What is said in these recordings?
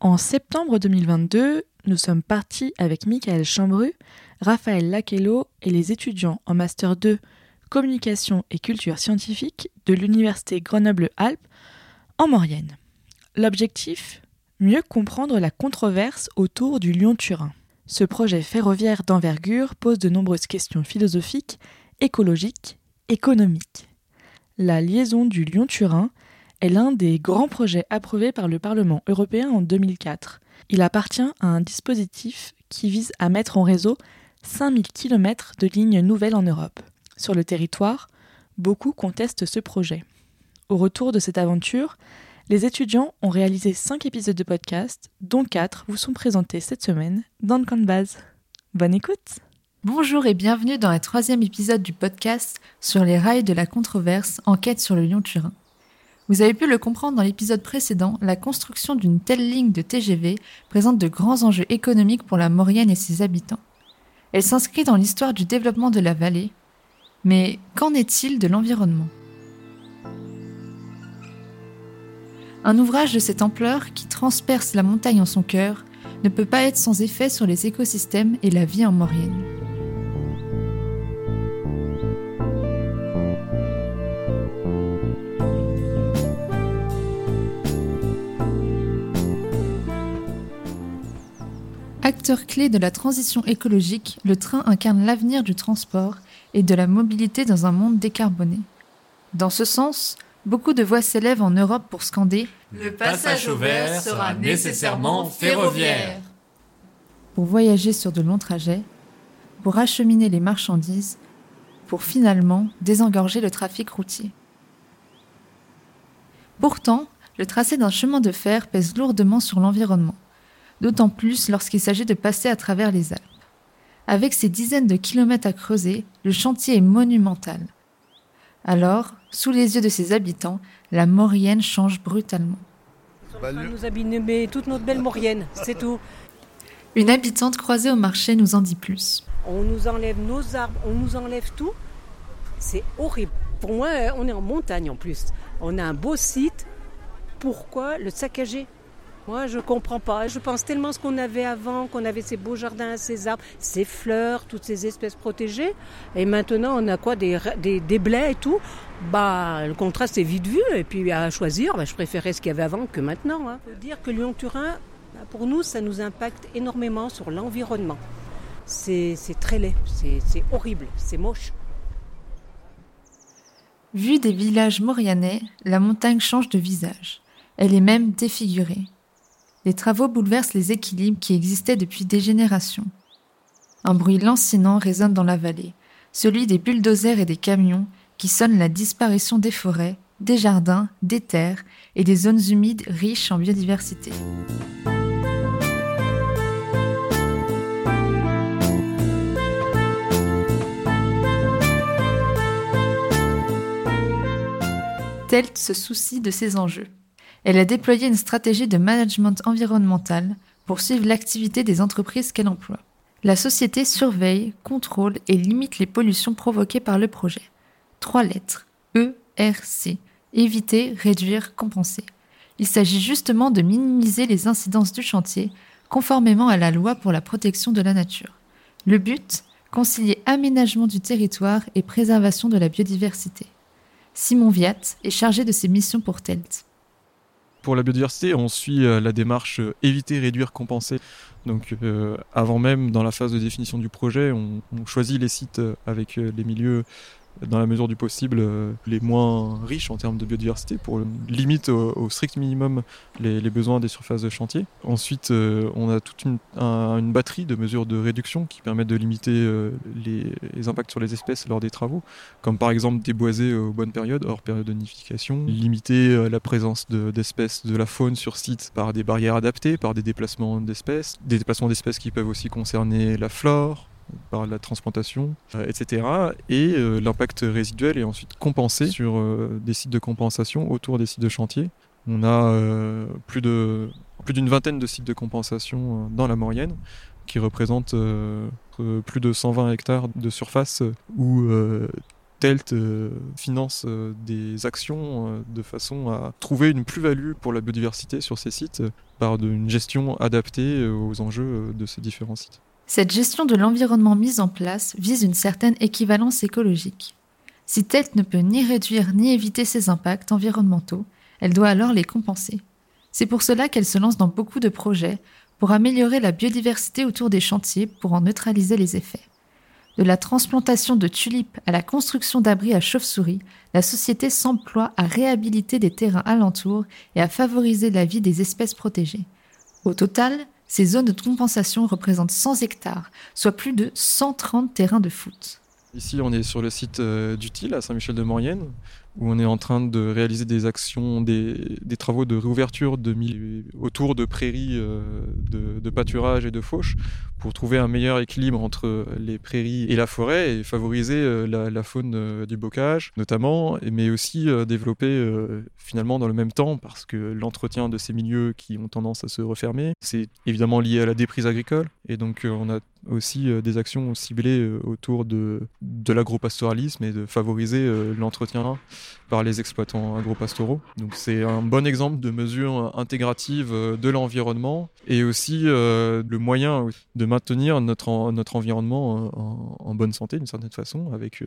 En septembre 2022, nous sommes partis avec Michael Chambru, Raphaël Laquello et les étudiants en Master 2 Communication et Culture Scientifique de l'Université Grenoble-Alpes en Maurienne. L'objectif? Mieux comprendre la controverse autour du Lyon-Turin. Ce projet ferroviaire d'envergure pose de nombreuses questions philosophiques, écologiques, économiques. La liaison du Lyon-Turin est l'un des grands projets approuvés par le Parlement européen en 2004. Il appartient à un dispositif qui vise à mettre en réseau 5000 km de lignes nouvelles en Europe. Sur le territoire, beaucoup contestent ce projet. Au retour de cette aventure, les étudiants ont réalisé 5 épisodes de podcast, dont 4 vous sont présentés cette semaine dans le camp de. Bonne écoute Bonjour et bienvenue dans le troisième épisode du podcast sur les rails de la controverse Enquête sur le Lyon-Turin. Vous avez pu le comprendre dans l'épisode précédent, la construction d'une telle ligne de TGV présente de grands enjeux économiques pour la Maurienne et ses habitants. Elle s'inscrit dans l'histoire du développement de la vallée. Mais qu'en est-il de l'environnement? Un ouvrage de cette ampleur qui transperce la montagne en son cœur ne peut pas être sans effet sur les écosystèmes et la vie en Maurienne. Acteur clé de la transition écologique, le train incarne l'avenir du transport et de la mobilité dans un monde décarboné. Dans ce sens, beaucoup de voix s'élèvent en Europe pour scander Le passage au vert sera nécessairement ferroviaire. Pour voyager sur de longs trajets, pour acheminer les marchandises, pour finalement désengorger le trafic routier. Pourtant, le tracé d'un chemin de fer pèse lourdement sur l'environnement d'autant plus lorsqu'il s'agit de passer à travers les Alpes. Avec ses dizaines de kilomètres à creuser, le chantier est monumental. Alors, sous les yeux de ses habitants, la Maurienne change brutalement. Bah, nous abîmer toute notre belle Maurienne, c'est tout. Une habitante croisée au marché nous en dit plus. On nous enlève nos arbres, on nous enlève tout. C'est horrible. Pour moi, on est en montagne en plus. On a un beau site. Pourquoi le saccager? Moi, je comprends pas. Je pense tellement ce qu'on avait avant, qu'on avait ces beaux jardins, ces arbres, ces fleurs, toutes ces espèces protégées. Et maintenant, on a quoi Des, des, blés et tout. Bah, le contraste est vite vu. Et puis, à choisir, bah, je préférais ce qu'il y avait avant que maintenant. Hein. dire que Lyon-Turin, bah, pour nous, ça nous impacte énormément sur l'environnement. C'est très laid, c'est horrible, c'est moche. Vue des villages maurianais, la montagne change de visage. Elle est même défigurée les travaux bouleversent les équilibres qui existaient depuis des générations. Un bruit lancinant résonne dans la vallée, celui des bulldozers et des camions qui sonnent la disparition des forêts, des jardins, des terres et des zones humides riches en biodiversité. Telt se soucie de ces enjeux. Elle a déployé une stratégie de management environnemental pour suivre l'activité des entreprises qu'elle emploie. La société surveille, contrôle et limite les pollutions provoquées par le projet. Trois lettres. E, R, C. Éviter, réduire, compenser. Il s'agit justement de minimiser les incidences du chantier conformément à la loi pour la protection de la nature. Le but Concilier aménagement du territoire et préservation de la biodiversité. Simon Viat est chargé de ces missions pour TELT. Pour la biodiversité, on suit euh, la démarche euh, éviter, réduire, compenser. Donc euh, avant même, dans la phase de définition du projet, on, on choisit les sites avec les milieux dans la mesure du possible, euh, les moins riches en termes de biodiversité pour limiter au, strict minimum les, besoins des surfaces de chantier. Ensuite, euh, on a toute une, batterie de mesures de réduction qui permettent de limiter euh, les, impacts sur les espèces lors des travaux, comme par exemple déboiser aux bonnes périodes, hors période de nidification, limiter la présence d'espèces de, la faune sur site par des barrières adaptées, par des déplacements d'espèces, des déplacements d'espèces qui peuvent aussi concerner la flore, par la transplantation, etc. Euh, et euh, l'impact résiduel est ensuite compensé sur euh, des sites de compensation autour des sites de chantier. On a plus d'une vingtaine de sites de compensation dans la Maurienne qui représentent plus de 120 hectares de surface où TELT finance des actions de façon à trouver une plus-value pour la biodiversité sur ces sites par une gestion adaptée aux enjeux de ces différents sites. Cette gestion de l'environnement mise en place vise une certaine équivalence écologique. Si TELT ne peut ni réduire ni éviter ses impacts environnementaux, elle doit alors les compenser. C'est pour cela qu'elle se lance dans beaucoup de projets pour améliorer la biodiversité autour des chantiers pour en neutraliser les effets. De la transplantation de tulipes à la construction d'abris à chauves-souris, la société s'emploie à réhabiliter des terrains alentours et à favoriser la vie des espèces protégées. Au total, ces zones de compensation représentent 100 hectares, soit plus de 130 terrains de foot. Ici, on est sur le site euh, d'Utile à Saint-Michel-de-Maurienne, où on est en train de réaliser des actions, des, travaux de réouverture de autour de prairies euh, de, pâturage et de fauche pour trouver un meilleur équilibre entre les prairies et la forêt et favoriser euh, la, faune euh, du bocage notamment, mais aussi développer finalement dans le même temps parce que l'entretien de ces milieux qui ont tendance à se refermer, c'est évidemment lié à la déprise agricole et donc on a aussi des actions ciblées autour de, de l'agropastoralisme et de favoriser l'entretien par les exploitants agro-pastoraux. Donc c'est un bon exemple de mesure intégrative euh, de l'environnement et aussi euh, le moyen de maintenir notre, notre environnement euh, en, bonne santé d'une certaine façon, avec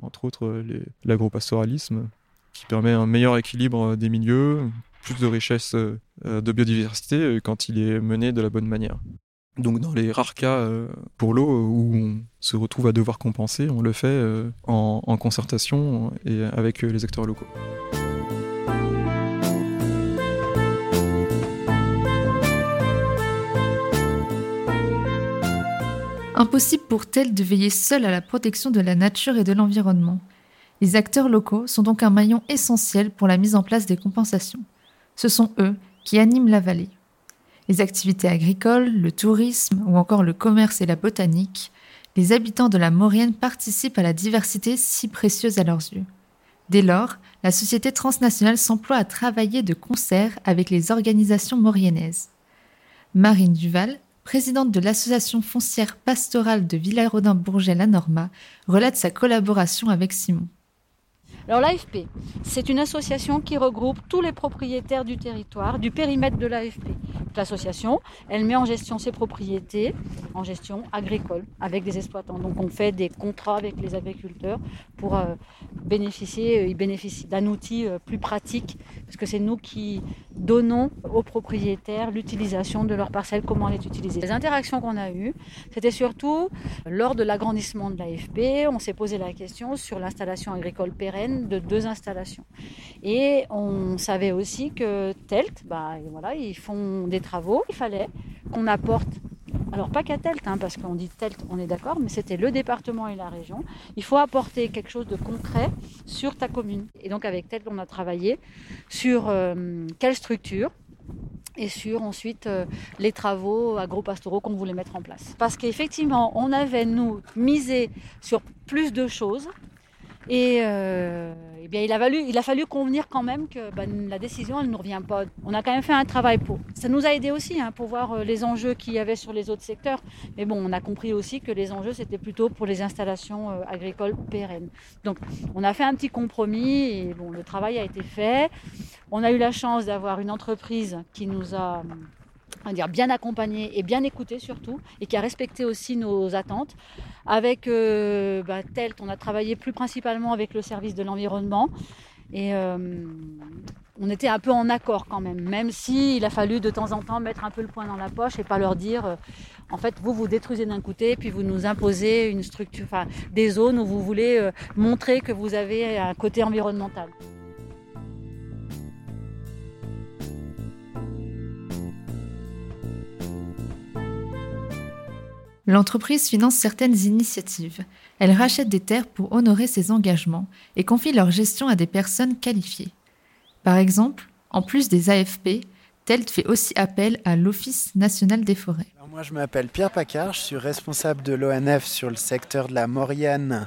entre autres l'agro-pastoralisme qui permet un meilleur équilibre des milieux, plus de richesse de biodiversité quand il est mené de la bonne manière. Donc dans les rares cas euh, pour l'eau où on se retrouve à devoir compenser, on le fait euh, en, concertation et avec euh, les acteurs locaux. Impossible pour tel de veiller seul à la protection de la nature et de l'environnement. Les acteurs locaux sont donc un maillon essentiel pour la mise en place des compensations. Ce sont eux qui animent la vallée les activités agricoles, le tourisme ou encore le commerce et la botanique, les habitants de la Maurienne participent à la diversité si précieuse à leurs yeux. Dès lors, la société transnationale s'emploie à travailler de concert avec les organisations mauriennaises. Marine Duval, présidente de l'association foncière pastorale de Villarodin-Bourget-La Norma, relate sa collaboration avec Simon. Alors l'AFP, c'est une association qui regroupe tous les propriétaires du territoire, du périmètre de l'AFP. L'association, elle met en gestion ses propriétés, en gestion agricole, avec des exploitants. Donc on fait des contrats avec les agriculteurs pour euh, bénéficier, euh, ils d'un outil euh, plus pratique, parce que c'est nous qui donnons aux propriétaires l'utilisation de leurs parcelles, comment les utiliser. Les interactions qu'on a eues, c'était surtout lors de l'agrandissement de l'AFP, on s'est posé la question sur l'installation agricole pérenne de deux installations. Et on savait aussi que TELT, bah, voilà, ils font des travaux, il fallait qu'on apporte alors pas qu'à Telt, hein, parce qu'on dit Telt, on est d'accord, mais c'était le département et la région. Il faut apporter quelque chose de concret sur ta commune. Et donc avec Telt, on a travaillé sur euh, quelle structure et sur ensuite euh, les travaux agro-pastoraux qu'on voulait mettre en place. Parce qu'effectivement, on avait, nous, misé sur plus de choses et, euh, eh bien, il a, fallu, il a fallu convenir quand même que ben, la décision, elle ne nous revient pas. On a quand même fait un travail pour. Ça nous a aidé aussi hein, pour voir euh, les enjeux qu'il y avait sur les autres secteurs. Mais bon, on a compris aussi que les enjeux, c'était plutôt pour les installations euh, agricoles pérennes. Donc, on a fait un petit compromis et bon, le travail a été fait. On a eu la chance d'avoir une entreprise qui nous a dire, bien accompagné et bien écouté surtout, et qui a respecté aussi nos attentes. Avec euh, bah, TELT, on a travaillé plus principalement avec le service de l'environnement. Et euh, on était un peu en accord quand même, même s'il a fallu de temps en temps mettre un peu le poing dans la poche et pas leur dire, euh, en fait, vous vous détruisez d'un côté, puis vous nous imposez une structure, des zones où vous voulez montrer que vous avez un côté environnemental. L'entreprise finance certaines initiatives. Elle rachète des terres pour honorer ses engagements et confie leur gestion à des personnes qualifiées. Par exemple, en plus des AFP, TELT fait aussi appel à l'Office national des forêts. moi, je m'appelle Pierre Pacard, je suis responsable de l'ONF sur le secteur de la Maurienne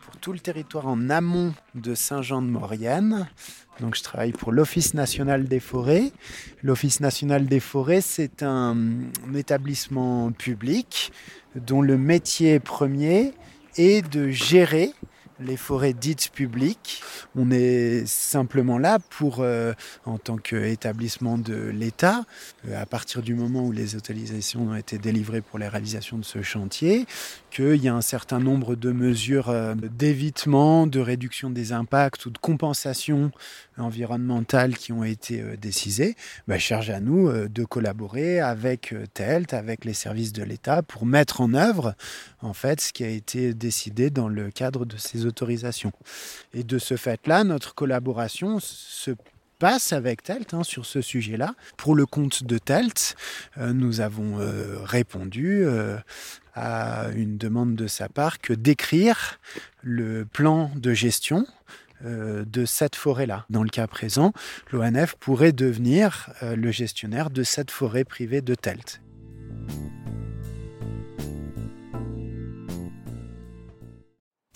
pour tout le territoire en amont de Saint-Jean-de-Maurienne. Donc je travaille pour l'Office national des forêts. L'Office national des forêts, c'est un, établissement public dont le métier premier est de gérer les forêts dites publiques. On est simplement là pour, euh, en tant qu'établissement de l'État, euh, à partir du moment où les autorisations ont été délivrées pour la réalisation de ce chantier, qu'il y a un certain nombre de mesures euh, d'évitement, de réduction des impacts ou de compensation environnementale qui ont été décidées, bah, charge à nous de collaborer avec TELT, avec les services de l'État pour mettre en œuvre en fait ce qui a été décidé dans le cadre de ces autorisations. Et de ce fait-là, notre collaboration se passe avec TELT hein, sur ce sujet-là. Pour le compte de TELT, euh, nous avons euh, répondu euh, à une demande de sa part que d'écrire le plan de gestion de cette forêt-là. Dans le cas présent, l'ONF pourrait devenir le gestionnaire de cette forêt privée de TELT.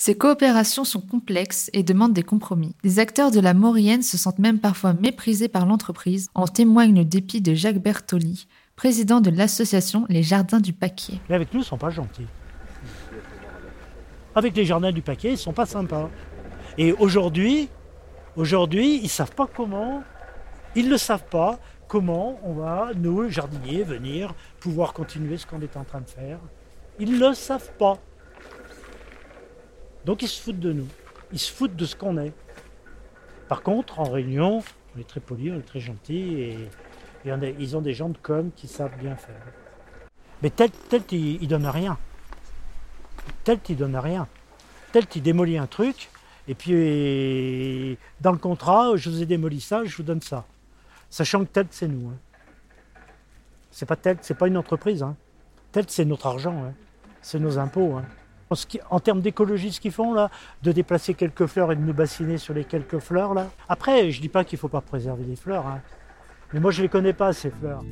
Ces coopérations sont complexes et demandent des compromis. Les acteurs de la Maurienne se sentent même parfois méprisés par l'entreprise, en témoigne le dépit de Jacques Bertoli, président de l'association Les Jardins du Paquier. Mais avec nous, ils ne sont pas gentils. Avec les Jardins du Paquier, ils ne sont pas sympas. Et aujourd'hui, aujourd'hui, ils ne savent pas comment, ils ne savent pas comment on va, nous, jardiniers, venir pouvoir continuer ce qu'on est en train de faire. Ils ne le savent pas. Donc ils se foutent de nous. Ils se foutent de ce qu'on est. Par contre, en réunion, on est très poli, on est très gentil et, ils ont des gens de com qui savent bien faire. Mais tel, tel il, ne donne rien. Tel il donne rien. Tel il démolit un truc et puis dans le contrat, je vous ai démoli ça, je vous donne ça. Sachant que tel c'est nous. Hein. C'est pas tel, c'est pas une entreprise. Hein. Tel c'est notre argent, hein. c'est nos impôts. Hein. En termes d'écologie, ce qu'ils font là, de déplacer quelques fleurs et de nous bassiner sur les quelques fleurs là. Après, je dis pas qu'il faut pas préserver les fleurs, hein. mais moi je les connais pas ces fleurs.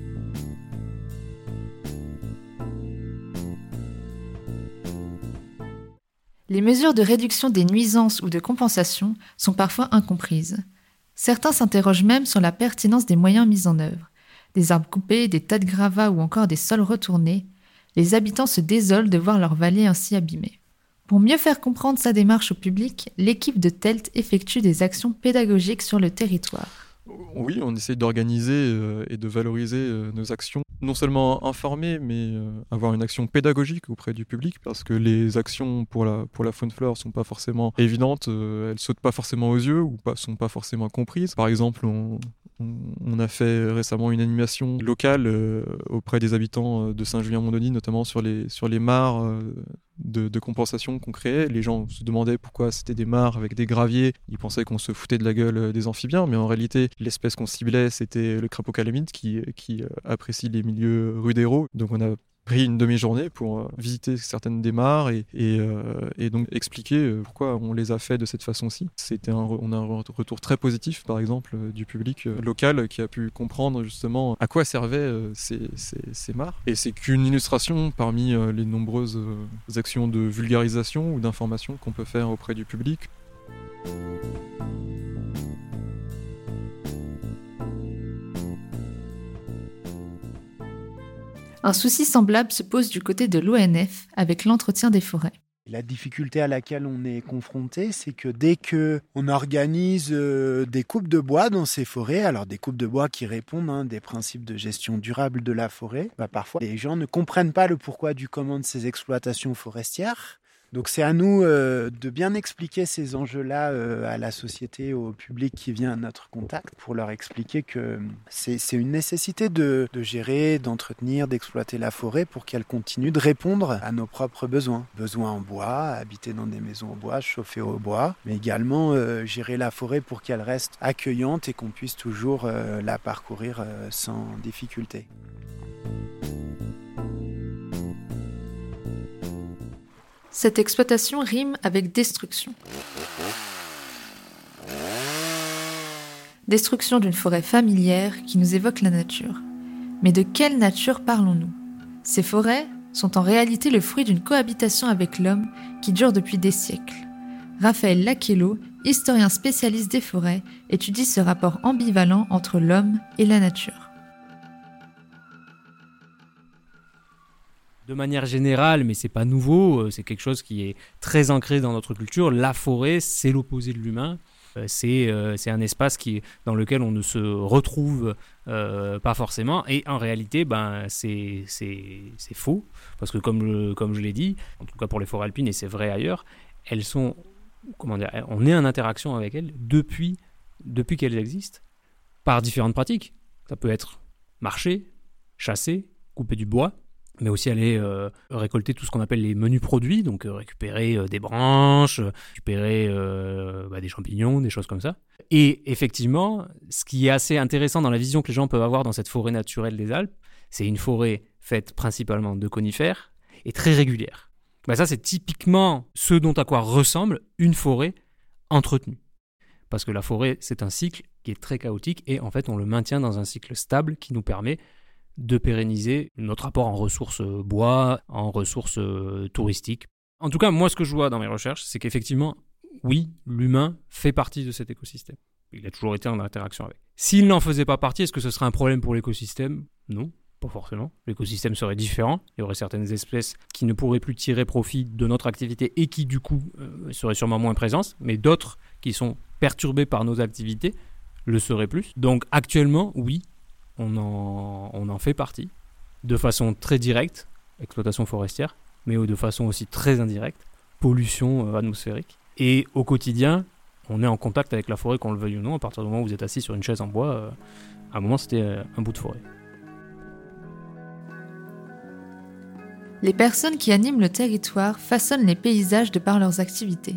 Les mesures de réduction des nuisances ou de compensation sont parfois incomprises. Certains s'interrogent même sur la pertinence des moyens mis en œuvre. Des arbres coupés, des tas de gravats ou encore des sols retournés, les habitants se désolent de voir leur vallée ainsi abîmée. Pour mieux faire comprendre sa démarche au public, l'équipe de TELT effectue des actions pédagogiques sur le territoire. Oui, on essaie d'organiser euh, et de valoriser euh, nos actions, non seulement informer, mais euh, avoir une action pédagogique auprès du public, parce que les actions pour la, pour la faune fleur sont pas forcément évidentes, elles sautent pas forcément aux yeux ou pas, sont pas forcément comprises. Par exemple, on, a fait récemment une animation locale auprès des habitants de Saint-Julien-Mondoni, notamment sur les, sur les mares euh, de, compensation qu'on créait. Les gens se demandaient pourquoi c'était des mares avec des graviers. Ils pensaient qu'on se foutait de la gueule des amphibiens, mais en réalité, l'espèce qu'on ciblait, c'était le crapaud calamite qui, qui apprécie les milieux rudéraux. Donc on a pris une demi-journée pour euh, visiter certaines des mares et, euh, et, donc expliquer euh, pourquoi on les a fait de cette façon-ci. C'était un, on a un retour très positif, par exemple, du public local qui a pu comprendre justement à quoi servaient ces, ces mares. Et c'est qu'une illustration parmi les nombreuses actions de vulgarisation ou d'information qu'on peut faire auprès du public. Un souci semblable se pose du côté de l'ONF avec l'entretien des forêts. La difficulté à laquelle on est confronté, c'est que dès que on organise euh, des coupes de bois dans ces forêts, alors des coupes de bois qui répondent hein, des principes de gestion durable de la forêt, bah parfois les gens ne comprennent pas le pourquoi du comment de ces exploitations forestières. Donc c'est à nous euh, de bien expliquer ces enjeux-là euh, à la société, au public qui vient à notre contact, pour leur expliquer que c'est une nécessité de, gérer, d'entretenir, d'exploiter la forêt pour qu'elle continue de répondre à nos propres besoins. Besoins en bois, habiter dans des maisons en bois, chauffer au bois, mais également euh, gérer la forêt pour qu'elle reste accueillante et qu'on puisse toujours la parcourir sans difficulté. Cette exploitation rime avec destruction. Destruction d'une forêt familière qui nous évoque la nature. Mais de quelle nature parlons-nous? Ces forêts sont en réalité le fruit d'une cohabitation avec l'homme qui dure depuis des siècles. Raphaël Lachello, historien spécialiste des forêts, étudie ce rapport ambivalent entre l'homme et la nature De manière générale, mais c'est pas nouveau, euh, c'est quelque chose qui est très ancré dans notre culture. La forêt, c'est l'opposé de l'humain. Euh, c'est euh, c'est un espace qui, dans lequel on ne se retrouve pas forcément. Et en réalité, ben, c'est faux. Parce que comme, comme je l'ai dit, en tout cas pour les forêts alpines, et c'est vrai ailleurs, elles sont, comment dire, on est en interaction avec elles depuis, depuis qu'elles existent, par différentes pratiques. Ça peut être marcher, chasser, couper du bois, mais aussi aller euh, récolter tout ce qu'on appelle les menus produits, donc euh, récupérer euh, des branches, récupérer bah, des champignons, des choses comme ça. Et effectivement, ce qui est assez intéressant dans la vision que les gens peuvent avoir dans cette forêt naturelle des Alpes, c'est une forêt faite principalement de conifères et très régulière. Bah, ça, c'est typiquement ce dont à quoi ressemble une forêt entretenue. Parce que la forêt, c'est un cycle qui est très chaotique et en fait, on le maintient dans un cycle stable qui nous permet de pérenniser notre rapport en ressources euh, bois, en ressources euh, touristiques. En tout cas, moi, ce que je vois dans mes recherches, c'est qu'effectivement, oui, l'humain fait partie de cet écosystème. Il a toujours été en interaction avec. S'il n'en faisait pas partie, est-ce que ce serait un problème pour l'écosystème? Non, pas forcément. L'écosystème serait différent. Il y aurait certaines espèces qui ne pourraient plus tirer profit de notre activité et qui, du coup, euh, seraient sûrement moins présentes, mais d'autres qui sont perturbées par nos activités le seraient plus. Donc, actuellement, oui, on en, fait partie, de façon très directe, exploitation forestière, mais de façon aussi très indirecte, pollution euh, atmosphérique. Et au quotidien, on est en contact avec la forêt, qu'on le veuille ou non, à partir du moment où vous êtes assis sur une chaise en bois, euh, à un moment c'était euh, un bout de forêt. Les personnes qui animent le territoire façonnent les paysages de par leurs activités.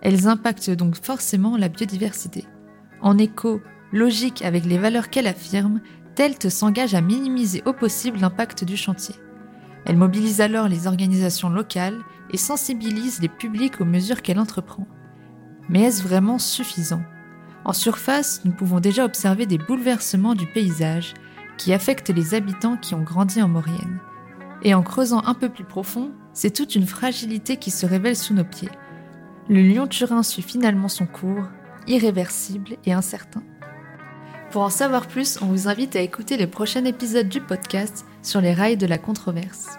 Elles impactent donc forcément la biodiversité. En écho logique avec les valeurs qu'elle affirme, Telt s'engage à minimiser au possible l'impact du chantier. Elle mobilise alors les organisations locales et sensibilise les publics aux mesures qu'elle entreprend. Mais est-ce vraiment suffisant? En surface, nous pouvons déjà observer des bouleversements du paysage qui affectent les habitants qui ont grandi en Maurienne. Et en creusant un peu plus profond, c'est toute une fragilité qui se révèle sous nos pieds. Le Lyon-Turin suit finalement son cours, irréversible et incertain. Pour en savoir plus, on vous invite à écouter les prochains épisodes du podcast sur les rails de la controverse.